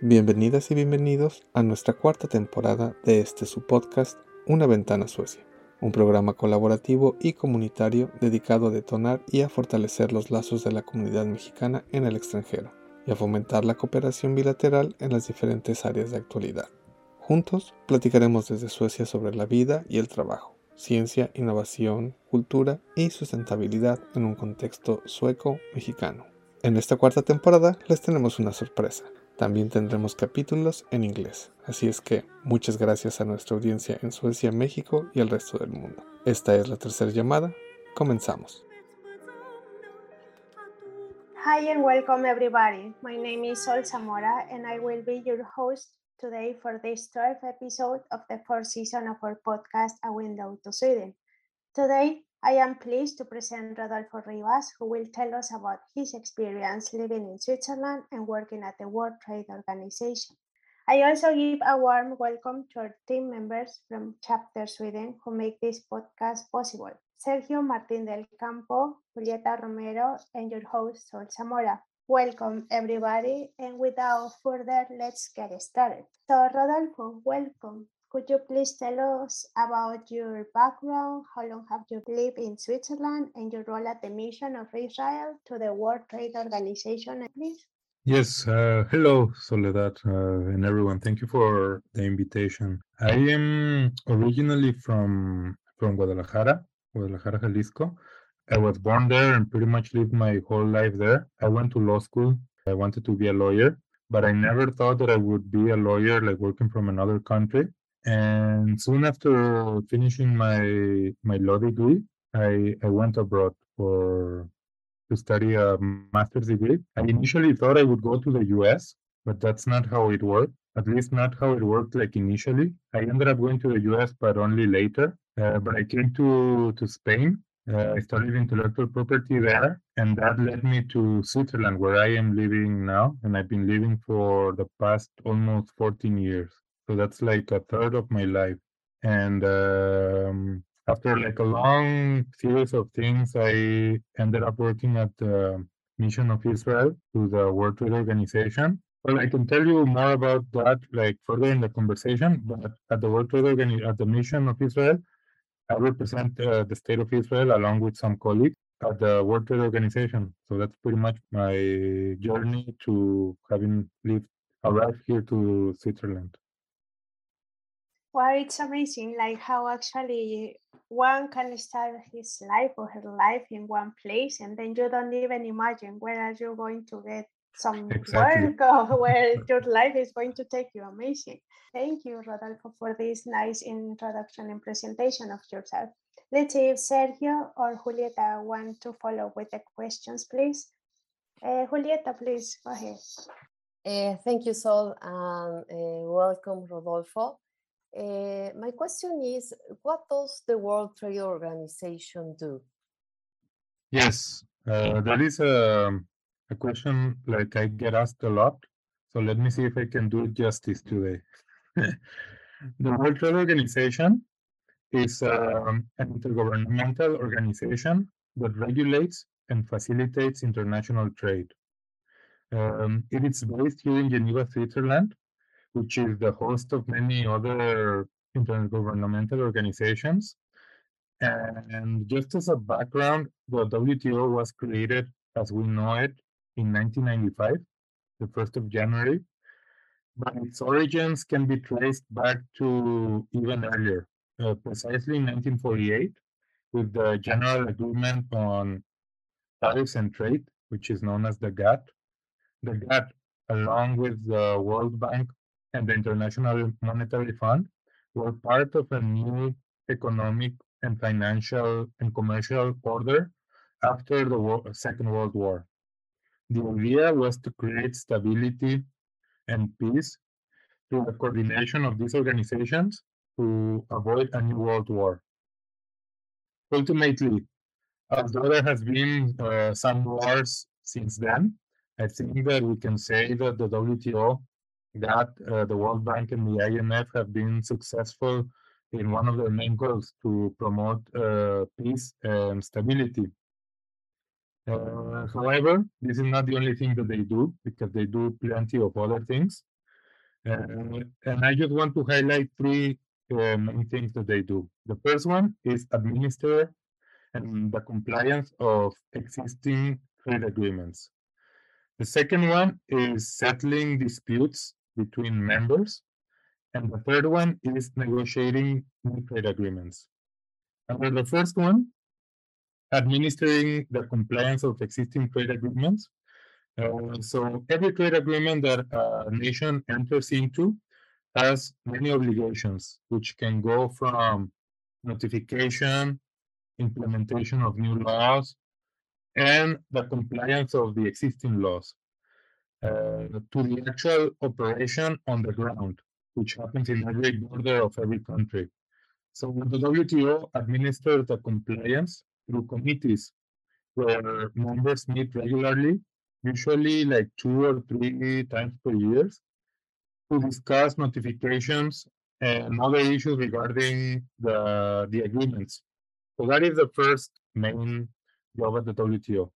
Bienvenidas y bienvenidos a nuestra cuarta temporada de este su podcast Una ventana Suecia, un programa colaborativo y comunitario dedicado a detonar y a fortalecer los lazos de la comunidad mexicana en el extranjero y a fomentar la cooperación bilateral en las diferentes áreas de actualidad. Juntos platicaremos desde Suecia sobre la vida y el trabajo, ciencia, innovación, cultura y sustentabilidad en un contexto sueco-mexicano. En esta cuarta temporada les tenemos una sorpresa. También tendremos capítulos en inglés, así es que muchas gracias a nuestra audiencia en Suecia, México y el resto del mundo. Esta es la tercera llamada, comenzamos. Hi and welcome everybody. My name is Sol Zamora and I will be your host today for this 12th episode of the fourth season of our podcast A Window to Sweden. Today I am pleased to present Rodolfo Rivas, who will tell us about his experience living in Switzerland and working at the World Trade Organization. I also give a warm welcome to our team members from Chapter Sweden who make this podcast possible. Sergio Martín del Campo, Julieta Romero, and your host, Sol Zamora. Welcome, everybody. And without further, let's get started. So, Rodolfo, welcome. Could you please tell us about your background? How long have you lived in Switzerland and your role at the mission of Israel to the World Trade Organization, please? Yes, uh, hello, Soledad, uh, and everyone. Thank you for the invitation. I am originally from from Guadalajara, Guadalajara, Jalisco. I was born there and pretty much lived my whole life there. I went to law school. I wanted to be a lawyer, but I never thought that I would be a lawyer, like working from another country. And soon after finishing my my law degree, I, I went abroad for to study a master's degree. I initially thought I would go to the US, but that's not how it worked. At least not how it worked like initially. I ended up going to the US, but only later. Uh, but I came to to Spain. Uh, I studied intellectual property there, and that led me to Switzerland, where I am living now, and I've been living for the past almost 14 years. So that's like a third of my life. And um, after like a long series of things, I ended up working at the Mission of Israel to the World Trade Organization. Well, I can tell you more about that like further in the conversation. But at the World Trade Organization, at the Mission of Israel, I represent uh, the state of Israel along with some colleagues at the World Trade Organization. So that's pretty much my journey to having lived arrived here to Switzerland. Well, it's amazing, like how actually one can start his life or her life in one place, and then you don't even imagine where are you going to get some Exactly. work or where your life is going to take you. Amazing. Thank you, Rodolfo, for this nice introduction and presentation of yourself. Let's see if Sergio or Julieta want to follow with the questions, please. Uh, Julieta, please go ahead. Uh, thank you, Sol, and uh, welcome, Rodolfo. Uh, my question is, what does the World Trade Organization do? Yes, uh, that is a, a question like I get asked a lot. So let me see if I can do it justice today. the World Trade Organization is um, an intergovernmental organization that regulates and facilitates international trade. Um, it is based here in Geneva, Switzerland, which is the host of many other intergovernmental organizations. And just as a background, the WTO was created as we know it in 1995, the 1st of January, but its origins can be traced back to even earlier, uh, precisely in 1948, with the General Agreement on Tariffs and Trade, which is known as the GATT. The GATT, along with the World Bank and the International Monetary Fund, were part of a new economic and financial and commercial order after the Second World War. The idea was to create stability and peace through the coordination of these organizations to avoid a new world war. Ultimately, although there has been uh, some wars since then, I think that we can say that the WTO, that uh, the World Bank and the IMF have been successful in one of their main goals to promote uh, peace and stability. Uh, however, this is not the only thing that they do because they do plenty of other things. Uh, and I just want to highlight three uh, main things that they do. The first one is administer and the compliance of existing trade agreements. The second one is settling disputes between members. And the third one is negotiating new trade agreements. Under the first one, administering the compliance of existing trade agreements. Uh, so every trade agreement that a nation enters into has many obligations, which can go from notification, implementation of new laws, and the compliance of the existing laws Uh, to the actual operation on the ground, which happens in every border of every country. So the WTO administers the compliance through committees where members meet regularly, usually like two or three times per year, to discuss notifications and other issues regarding the, the agreements. So that is the first main job at the WTO.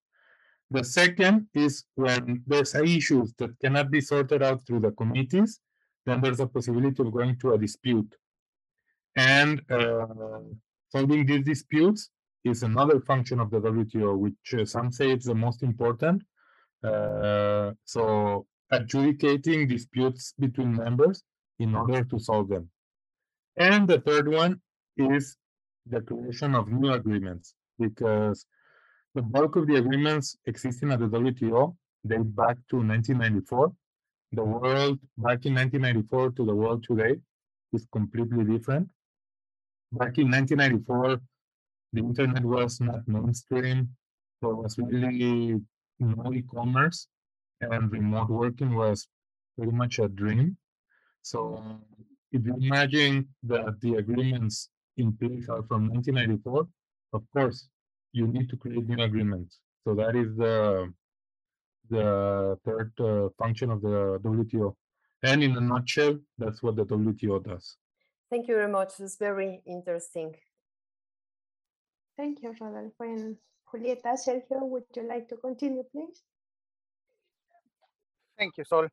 The second is when there's issues that cannot be sorted out through the committees, then there's a possibility of going to a dispute. And uh, solving these disputes is another function of the WTO, which uh, some say it's the most important. Uh, so adjudicating disputes between members in order to solve them. And the third one is the creation of new agreements, because the bulk of the agreements existing at the WTO date back to 1994. The world back in 1994 to the world today is completely different. Back in 1994, the internet was not mainstream. There was really no e-commerce, and remote working was pretty much a dream. So if you imagine that the agreements in place are from 1994, of course, you need to create new agreements. So that is the the third uh, function of the WTO. And in a nutshell, that's what the WTO does. Thank you very much. It's very interesting. Thank you, Rodolfo. And Julieta, Sergio, would you like to continue, please? Thank you, Sol.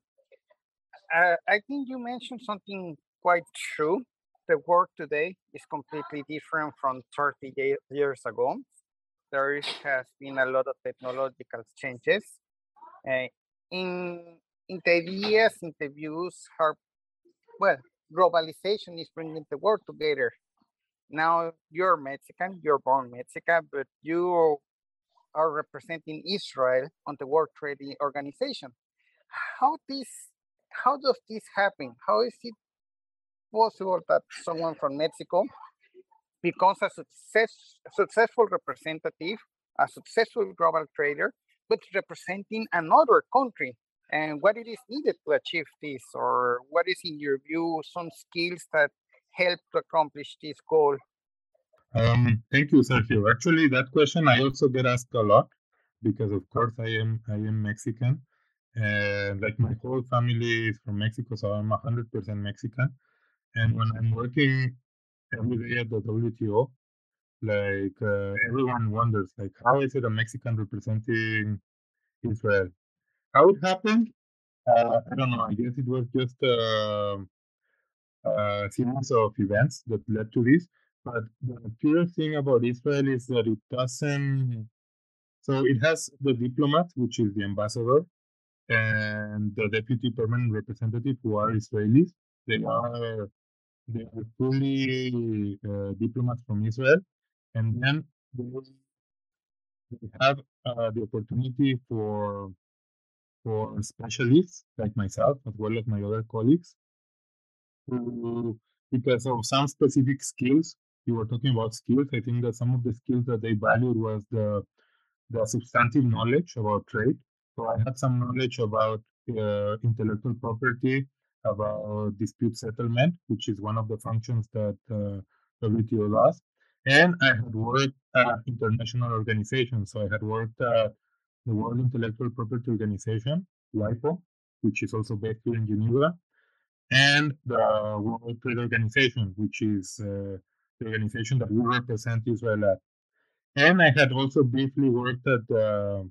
Uh, I think you mentioned something quite true. The world today is completely different from 30 years ago there has been a lot of technological changes. Uh, in in the ideas, well, globalization is bringing the world together. Now you're Mexican, you're born Mexican, but you are representing Israel on the World Trade Organization. How this how does this happen? How is it possible that someone from Mexico becomes a success, successful representative, a successful global trader, but representing another country. And what it is needed to achieve this, or what is, in your view, some skills that help to accomplish this goal? Um, thank you, Sergio. Actually, that question I also get asked a lot because, of course, I am I am Mexican, and like my whole family is from Mexico, so I'm 100% Mexican. And when I'm working every day at the WTO, like uh, everyone wonders, like how is it a Mexican representing Israel? How it happened? Uh, I don't know. I guess it was just a, a series of events that led to this. But the curious thing about Israel is that it doesn't. So it has the diplomat, which is the ambassador, and the deputy permanent representative, who are Israelis. They are they are fully uh, diplomats from Israel, and then they, they have uh, the opportunity for for specialists like myself as well as my other colleagues who, because of some specific skills you were talking about skills i think that some of the skills that they valued was the the substantive knowledge about trade. So i had some knowledge about uh, intellectual property about dispute settlement, which is one of the functions that uh, WTO does. And I had worked at international organizations. So I had worked at the World Intellectual Property Organization, WIPO, which is also based here in Geneva, and the World Trade Organization, which is uh, the organization that we represent Israel at. And I had also briefly worked at, uh,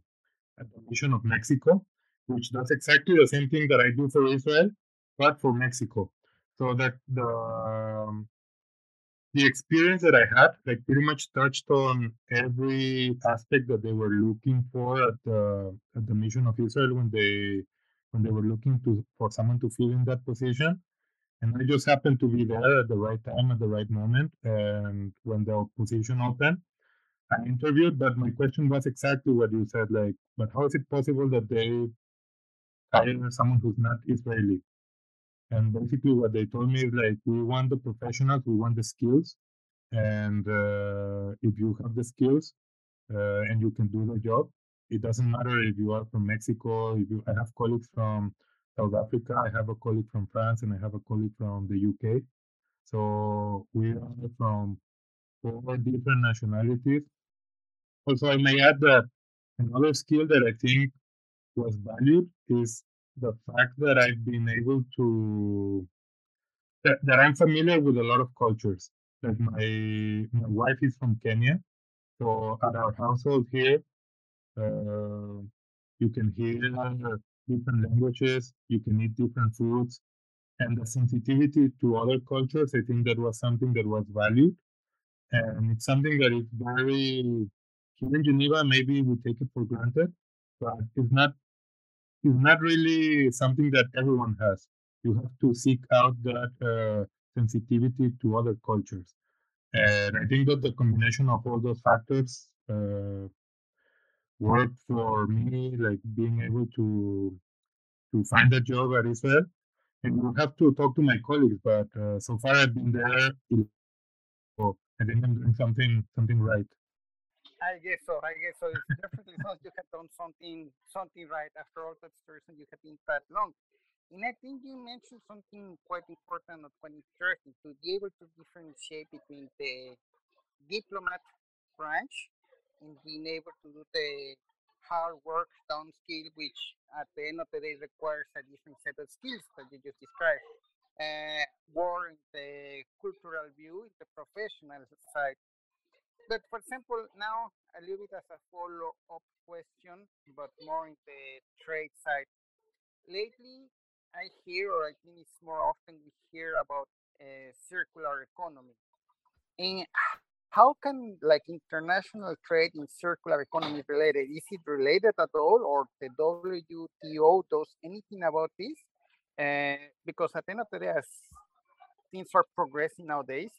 at the Mission of Mexico, which does exactly the same thing that I do for Israel, but for Mexico. So that the um, the experience that I had, like pretty much touched on every aspect that they were looking for at the at the mission of Israel when they when they were looking to for someone to fill in that position. And I just happened to be there at the right time at the right moment. And when the position opened, I interviewed, but my question was exactly what you said. Like, but how is it possible that they hire someone who's not Israeli? And basically, what they told me is like, we want the professionals, we want the skills, and uh, if you have the skills uh, and you can do the job, it doesn't matter if you are from Mexico. If you, I have colleagues from South Africa, I have a colleague from France, and I have a colleague from the UK. So we are from four different nationalities. Also, I may add that another skill that I think was valued is the fact that I've been able to that, that I'm familiar with a lot of cultures. Like my my wife is from Kenya, so at our household here, uh, you can hear different languages, you can eat different foods, and the sensitivity to other cultures. I think that was something that was valued, and it's something that is very here in Geneva. Maybe we take it for granted, but it's not is not really something that everyone has. You have to seek out that uh, sensitivity to other cultures. And I think that the combination of all those factors uh, worked for me, like being able to to find a job at Israel. And you have to talk to my colleagues, but uh, so far I've been there. So I think I'm doing something something right. I guess so. I guess so. It's definitely not you have done something something right after all that reason you have been that long. And I think you mentioned something quite important and quite interesting to be able to differentiate between the diplomat branch and being able to do the hard work down skill, which at the end of the day requires a different set of skills that you just described. Uh, more in the cultural view, in the professional side, but for example, now a little bit as a follow-up question, but more in the trade side. Lately, I hear, or I think it's more often we hear about a circular economy. And how can like international trade in circular economy related? Is it related at all, or the WTO does anything about this? Uh, because at the end of the day, as things are progressing nowadays,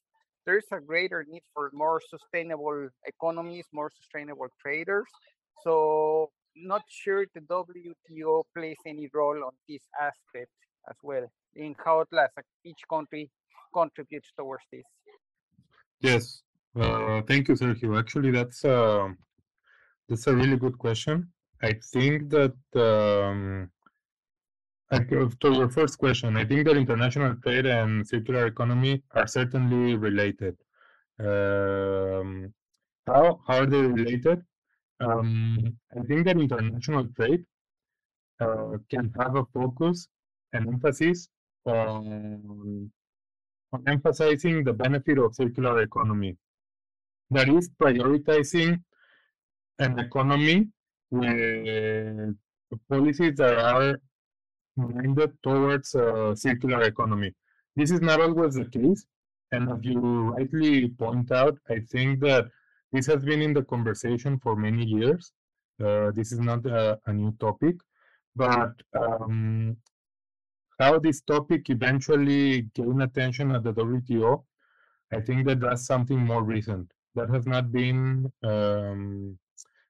there's a greater need for more sustainable economies, more sustainable traders. So not sure the WTO plays any role on this aspect as well in how at last each country contributes towards this. Yes, uh, thank you, Sergio. Actually, that's uh, that's a really good question. I think that um, to your first question, I think that international trade and circular economy are certainly related. Um, how, how are they related? Um, I think that international trade uh, can have a focus and emphasis on, on emphasizing the benefit of circular economy. That is prioritizing an economy with policies that are minded towards a circular economy. This is not always the case. And as you rightly point out, I think that this has been in the conversation for many years. Uh, this is not a, a new topic, but um, how this topic eventually gained attention at the WTO, I think that that's something more recent. That has not been um,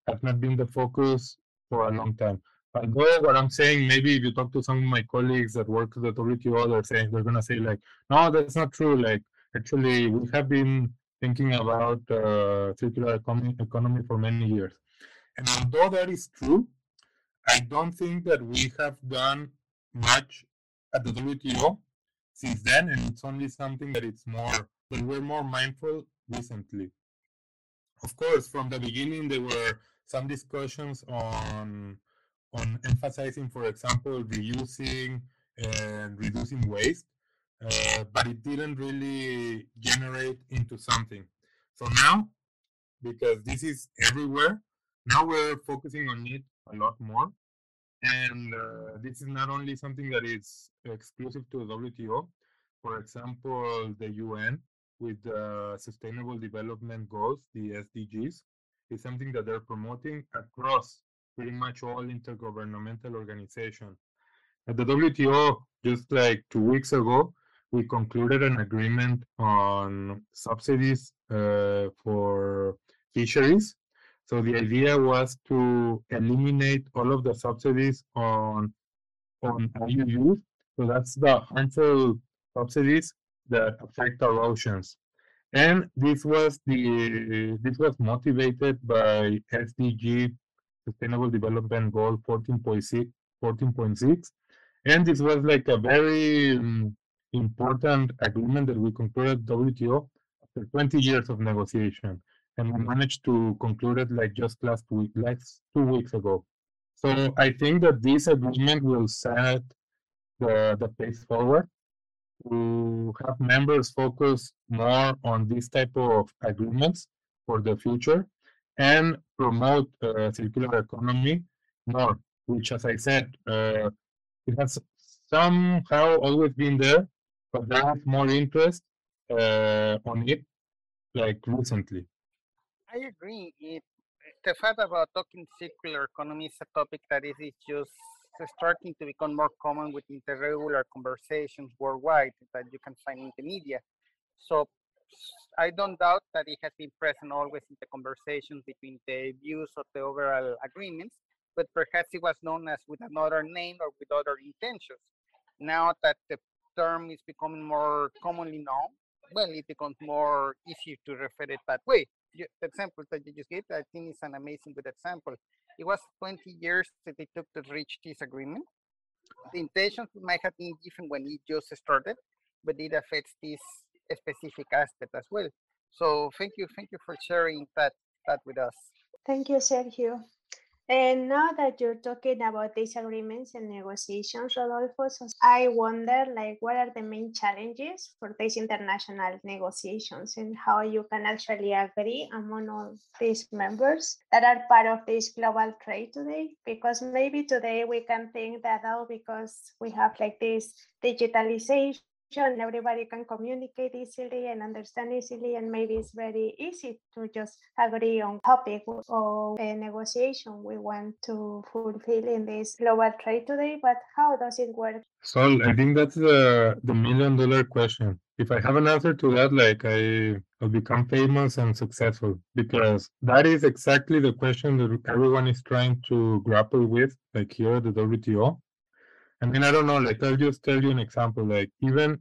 has not been the focus for a long time. Although what I'm saying, maybe if you talk to some of my colleagues that work at the WTO, they're saying they're gonna say like, no, that's not true. Like actually, we have been thinking about uh, circular economy, economy for many years. And although that is true, I don't think that we have done much at the WTO since then, and it's only something that it's more that we're more mindful recently. Of course, from the beginning there were some discussions on on emphasizing, for example, reusing and reducing waste, uh, but it didn't really generate into something. So now, because this is everywhere, now we're focusing on it a lot more. And uh, this is not only something that is exclusive to WTO. For example, the UN with the Sustainable Development Goals, the SDGs, is something that they're promoting across pretty much all intergovernmental organizations. At the WTO, just like two weeks ago, we concluded an agreement on subsidies uh, for fisheries. So the idea was to eliminate all of the subsidies on on IUUs. So that's the harmful subsidies that affect our oceans. And this was the this was motivated by SDG Sustainable Development Goal 14.6 14.6 and this was like a very um, important agreement that we concluded WTO after 20 years of negotiation. And we managed to conclude it like just last week, last two weeks ago. So I think that this agreement will set the, the pace forward to have members focus more on this type of agreements for the future and promote uh, circular economy more, which, as I said, uh, it has somehow always been there, but there is more interest uh, on it, like recently. I agree. The fact about talking circular economy is a topic that is, is just starting to become more common within the regular conversations worldwide that you can find in the media. So I don't doubt that it has been present always in the conversations between the views of the overall agreements, but perhaps it was known as with another name or with other intentions. Now that the term is becoming more commonly known, well, it becomes more easy to refer it that way. the example that you just gave, I think is an amazing good example. It was 20 years that it took to reach this agreement. The intentions might have been different when it just started, but it affects this specific aspect as well. So thank you, thank you for sharing that that with us. Thank you, Sergio. And now that you're talking about these agreements and negotiations, Rodolfo, so I wonder, like, what are the main challenges for these international negotiations and how you can actually agree among all these members that are part of this global trade today? Because maybe today we can think that, oh, because we have like this digitalization and everybody can communicate easily and understand easily and maybe it's very easy to just agree on topic or a negotiation we want to fulfill in this global trade today but how does it work? So i think that's the the million dollar question. If i have an answer to that like i will become famous and successful because that is exactly the question that everyone is trying to grapple with like here at the wto I mean, I don't know, like I'll just tell you an example, like even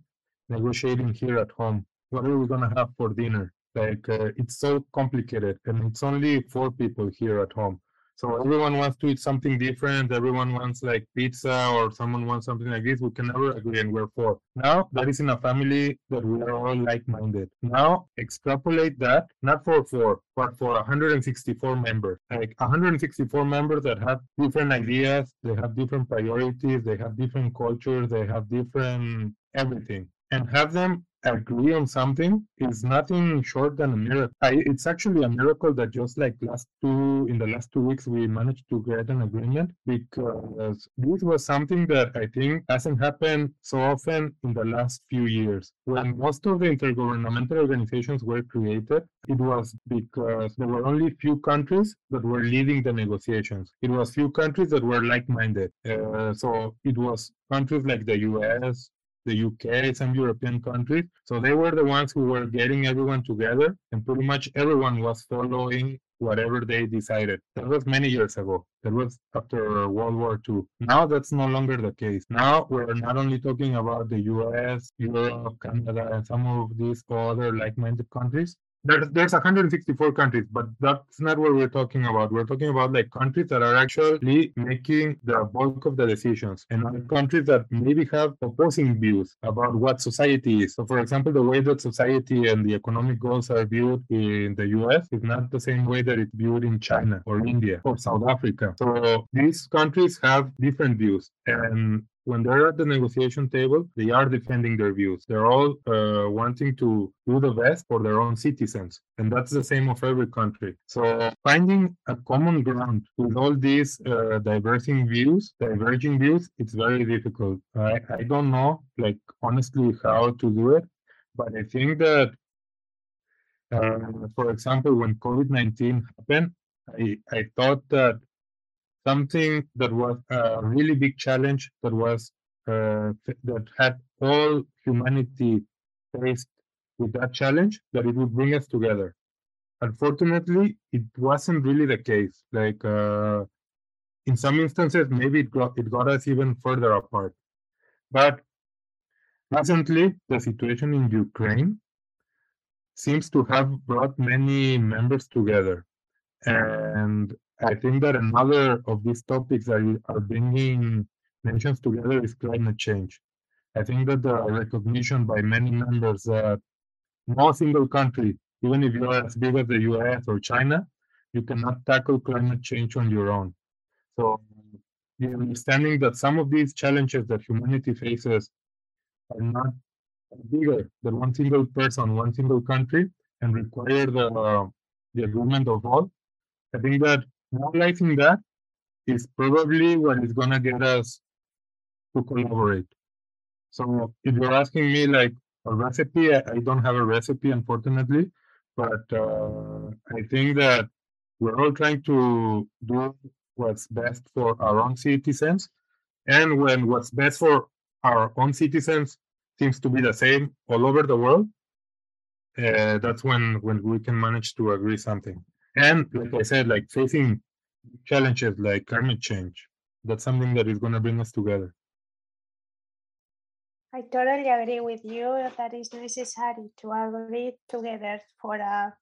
negotiating here at home, what are we gonna have for dinner? Like uh, it's so complicated and it's only four people here at home. So everyone wants to eat something different. Everyone wants like pizza or someone wants something like this. We can never agree and we're four. Now that is in a family that we are all like-minded. Now extrapolate that, not for four, but for 164 members. Like 164 members that have different ideas, they have different priorities, they have different cultures, they have different everything. And have them agree on something is nothing short than a miracle. I, it's actually a miracle that just like last two in the last two weeks we managed to get an agreement because this was something that I think hasn't happened so often in the last few years. When most of the intergovernmental organizations were created, it was because there were only few countries that were leading the negotiations. It was few countries that were like-minded. Uh, so it was countries like the U.S., the UK, some European countries. So they were the ones who were getting everyone together, and pretty much everyone was following whatever they decided. That was many years ago. That was after World War II. Now that's no longer the case. Now we're not only talking about the US, Europe, Canada, and some of these other like minded countries, there's there's 164 countries, but that's not what we're talking about. We're talking about like countries that are actually making the bulk of the decisions, and countries that maybe have opposing views about what society is. So, for example, the way that society and the economic goals are viewed in the U.S. is not the same way that it's viewed in China or India or South Africa. So these countries have different views, and when they're at the negotiation table, they are defending their views. They're all uh, wanting to do the best for their own citizens. And that's the same of every country. So finding a common ground with all these uh, diverging views, diverging views, it's very difficult. I, I don't know, like, honestly, how to do it. But I think that, uh, for example, when COVID 19 happened, I, I thought that something that was a really big challenge that was uh, that had all humanity faced with that challenge that it would bring us together. Unfortunately it wasn't really the case. Like uh, in some instances maybe it got it got us even further apart. But recently the situation in ukraine seems to have brought many members together and I think that another of these topics that are bringing nations together is climate change. I think that the recognition by many members that no single country, even if you are as big as the US or China, you cannot tackle climate change on your own. So the understanding that some of these challenges that humanity faces are not bigger than one single person, one single country, and require the, uh, the agreement of all. I think that Realizing that is probably what is gonna get us to collaborate. So if you're asking me like a recipe, I, I don't have a recipe, unfortunately, but uh, I think that we're all trying to do what's best for our own citizens. And when what's best for our own citizens seems to be the same all over the world, uh, that's when when we can manage to agree something. And like I said, like facing challenges like climate change, that's something that is going to bring us together. I totally agree with you that it's necessary to agree together for a,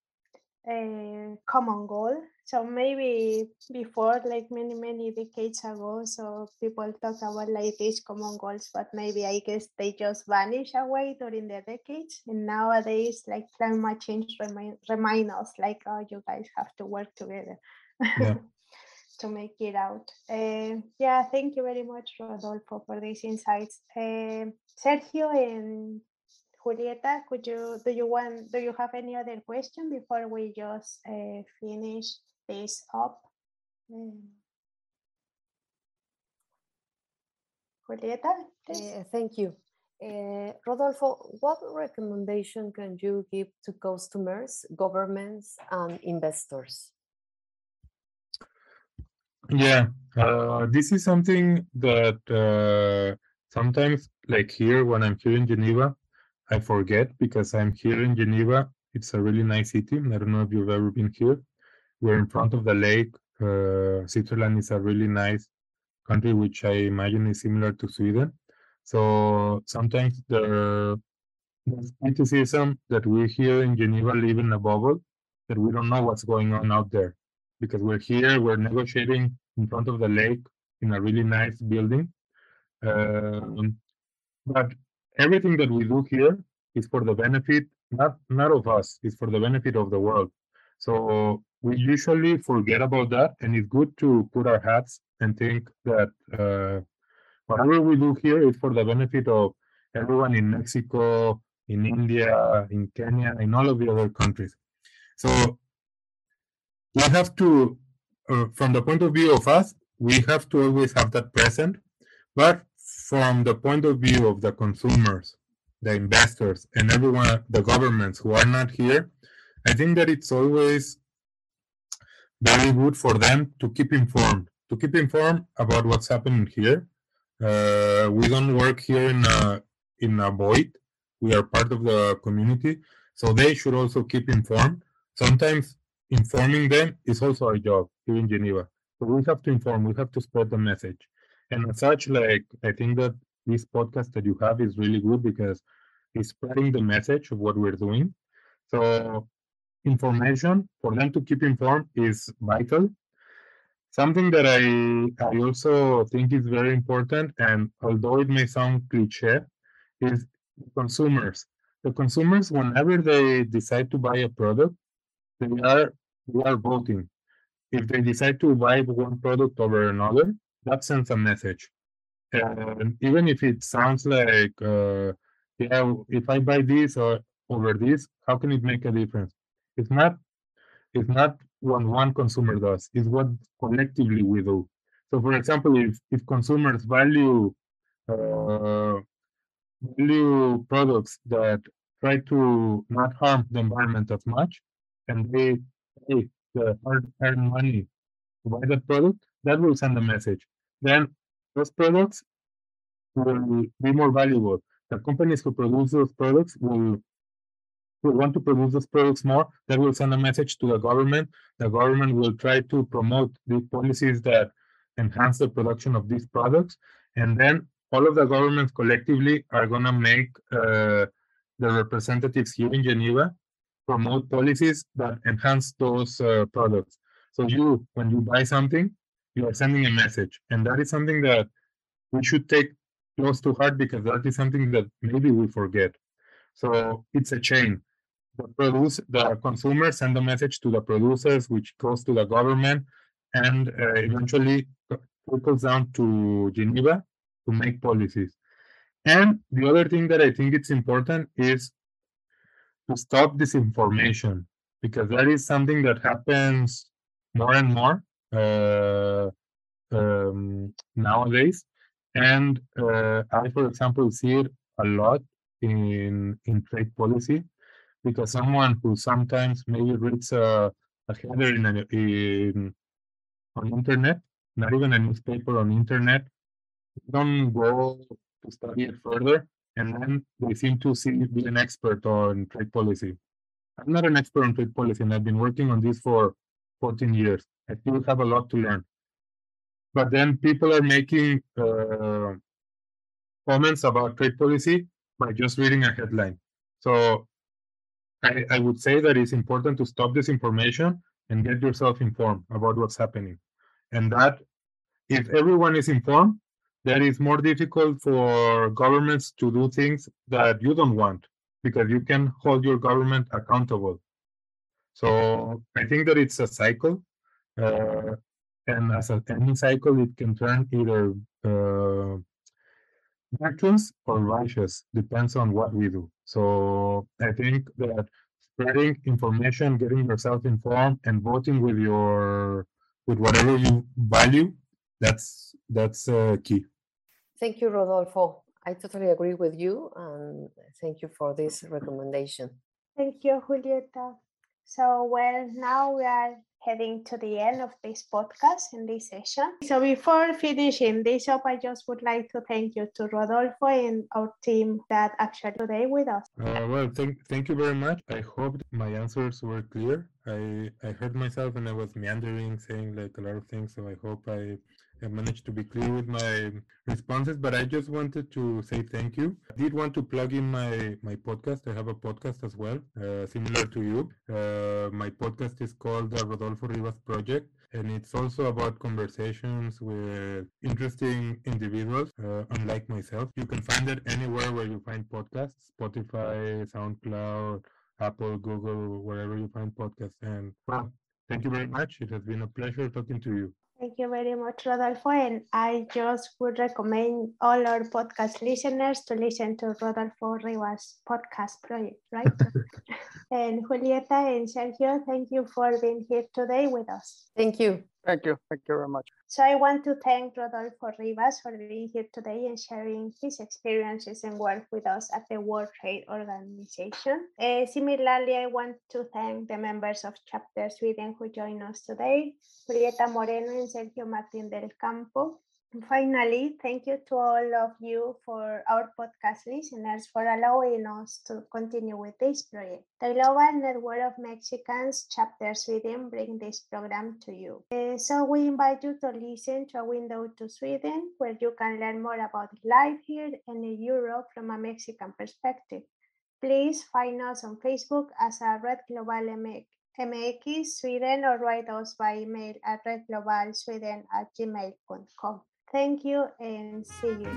a common goal. So maybe before, like many, many decades ago, so people talk about like these common goals, but maybe I guess they just vanish away during the decades. And nowadays, like climate change remind, remind us like, oh, you guys have to work together. Yeah. to make it out. Uh, yeah, thank you very much, Rodolfo, for these insights. Uh, Sergio and Julieta, could you do you want do you have any other question before we just uh, finish this up? Julieta, uh, thank you. Uh, Rodolfo, what recommendation can you give to customers, governments, and investors? Yeah, uh, this is something that uh, sometimes, like here, when I'm here in Geneva, I forget because I'm here in Geneva. It's a really nice city. I don't know if you've ever been here. We're in front of the lake. Uh, Switzerland is a really nice country, which I imagine is similar to Sweden. So sometimes the, the criticism that we here in Geneva live in a bubble, that we don't know what's going on out there because we're here, we're negotiating in front of the lake in a really nice building. Um, but everything that we do here is for the benefit, not, not of us, it's for the benefit of the world. So we usually forget about that, and it's good to put our hats and think that uh, whatever we do here is for the benefit of everyone in Mexico, in India, in Kenya, in all of the other countries. So we have to uh, from the point of view of us, we have to always have that present. But from the point of view of the consumers, the investors, and everyone, the governments who are not here, I think that it's always very good for them to keep informed, to keep informed about what's happening here. Uh, we don't work here in a in a void. We are part of the community, so they should also keep informed. Sometimes informing them is also our job here in Geneva. So we have to inform, we have to spread the message. And as such, like I think that this podcast that you have is really good because it's spreading the message of what we're doing. So information for them to keep informed is vital. Something that I I also think is very important, and although it may sound cliche, is consumers. The consumers, whenever they decide to buy a product, they are we are voting. If they decide to buy one product over another, that sends a message. And even if it sounds like, uh, yeah, if I buy this or over this, how can it make a difference? It's not. It's not what one consumer does. It's what collectively we do. So, for example, if if consumers value uh, value products that try to not harm the environment as much, and they pay the hard-earned money to buy that product, that will send a message. Then those products will be more valuable. The companies who produce those products will want to produce those products more. That will send a message to the government. The government will try to promote the policies that enhance the production of these products. And then all of the governments collectively are going to make uh, the representatives here in Geneva promote policies that enhance those uh, products. So you, when you buy something, you are sending a message, and that is something that we should take close to heart because that is something that maybe we forget. So it's a chain. The produce, the consumers send a message to the producers, which goes to the government, and uh, eventually trickles down to Geneva to make policies. And the other thing that I think it's important is to stop disinformation because that is something that happens more and more uh, um, nowadays. And uh, I, for example, see it a lot in in trade policy because someone who sometimes maybe reads a, a header in, in on internet, not even a newspaper on internet, don't go to study it further, and then they seem to see be an expert on trade policy. I'm not an expert on trade policy, and I've been working on this for 14 years. I still have a lot to learn. But then people are making uh, comments about trade policy by just reading a headline. So I, I would say that it's important to stop this information and get yourself informed about what's happening. And that if everyone is informed, then it's more difficult for governments to do things that you don't want because you can hold your government accountable. So I think that it's a cycle. Uh, and as a any cycle, it can turn either uh, virtuous or righteous, depends on what we do. So I think that spreading information, getting yourself informed, and voting with your with whatever you value, that's that's uh, key. Thank you, Rodolfo. I totally agree with you, and thank you for this recommendation. Thank you, Julieta. So, well, now we are heading to the end of this podcast in this session. So before finishing this up, I just would like to thank you to Rodolfo and our team that actually today with us. Uh, well, thank thank you very much. I hope my answers were clear. I I heard myself and I was meandering, saying like a lot of things. So I hope I I managed to be clear with my responses, but I just wanted to say thank you. I did want to plug in my, my podcast. I have a podcast as well, uh, similar to you. Uh, my podcast is called the Rodolfo Rivas Project, and it's also about conversations with interesting individuals, uh, unlike myself. You can find it anywhere where you find podcasts Spotify, SoundCloud, Apple, Google, wherever you find podcasts. And thank you very much. It has been a pleasure talking to you. Thank you very much, Rodolfo. And I just would recommend all our podcast listeners to listen to Rodolfo Rivas podcast project, right? and Julieta and Sergio, thank you for being here today with us. Thank you. Thank you. Thank you very much. So I want to thank Rodolfo Rivas for being here today and sharing his experiences and work with us at the World Trade Organization. Uh, similarly, I want to thank the members of Chapter Sweden who joined us today, Julieta Moreno and Sergio Martin del Campo, Finally, thank you to all of you for our podcast listeners for allowing us to continue with this project. The Global Network of Mexicans Chapter Sweden bring this program to you. Uh, so we invite you to listen to a window to Sweden where you can learn more about life here and in Europe from a Mexican perspective. Please find us on Facebook as a Red Global MX Sweden or write us by email at redglobalsweden at gmail.com. Thank you and see you.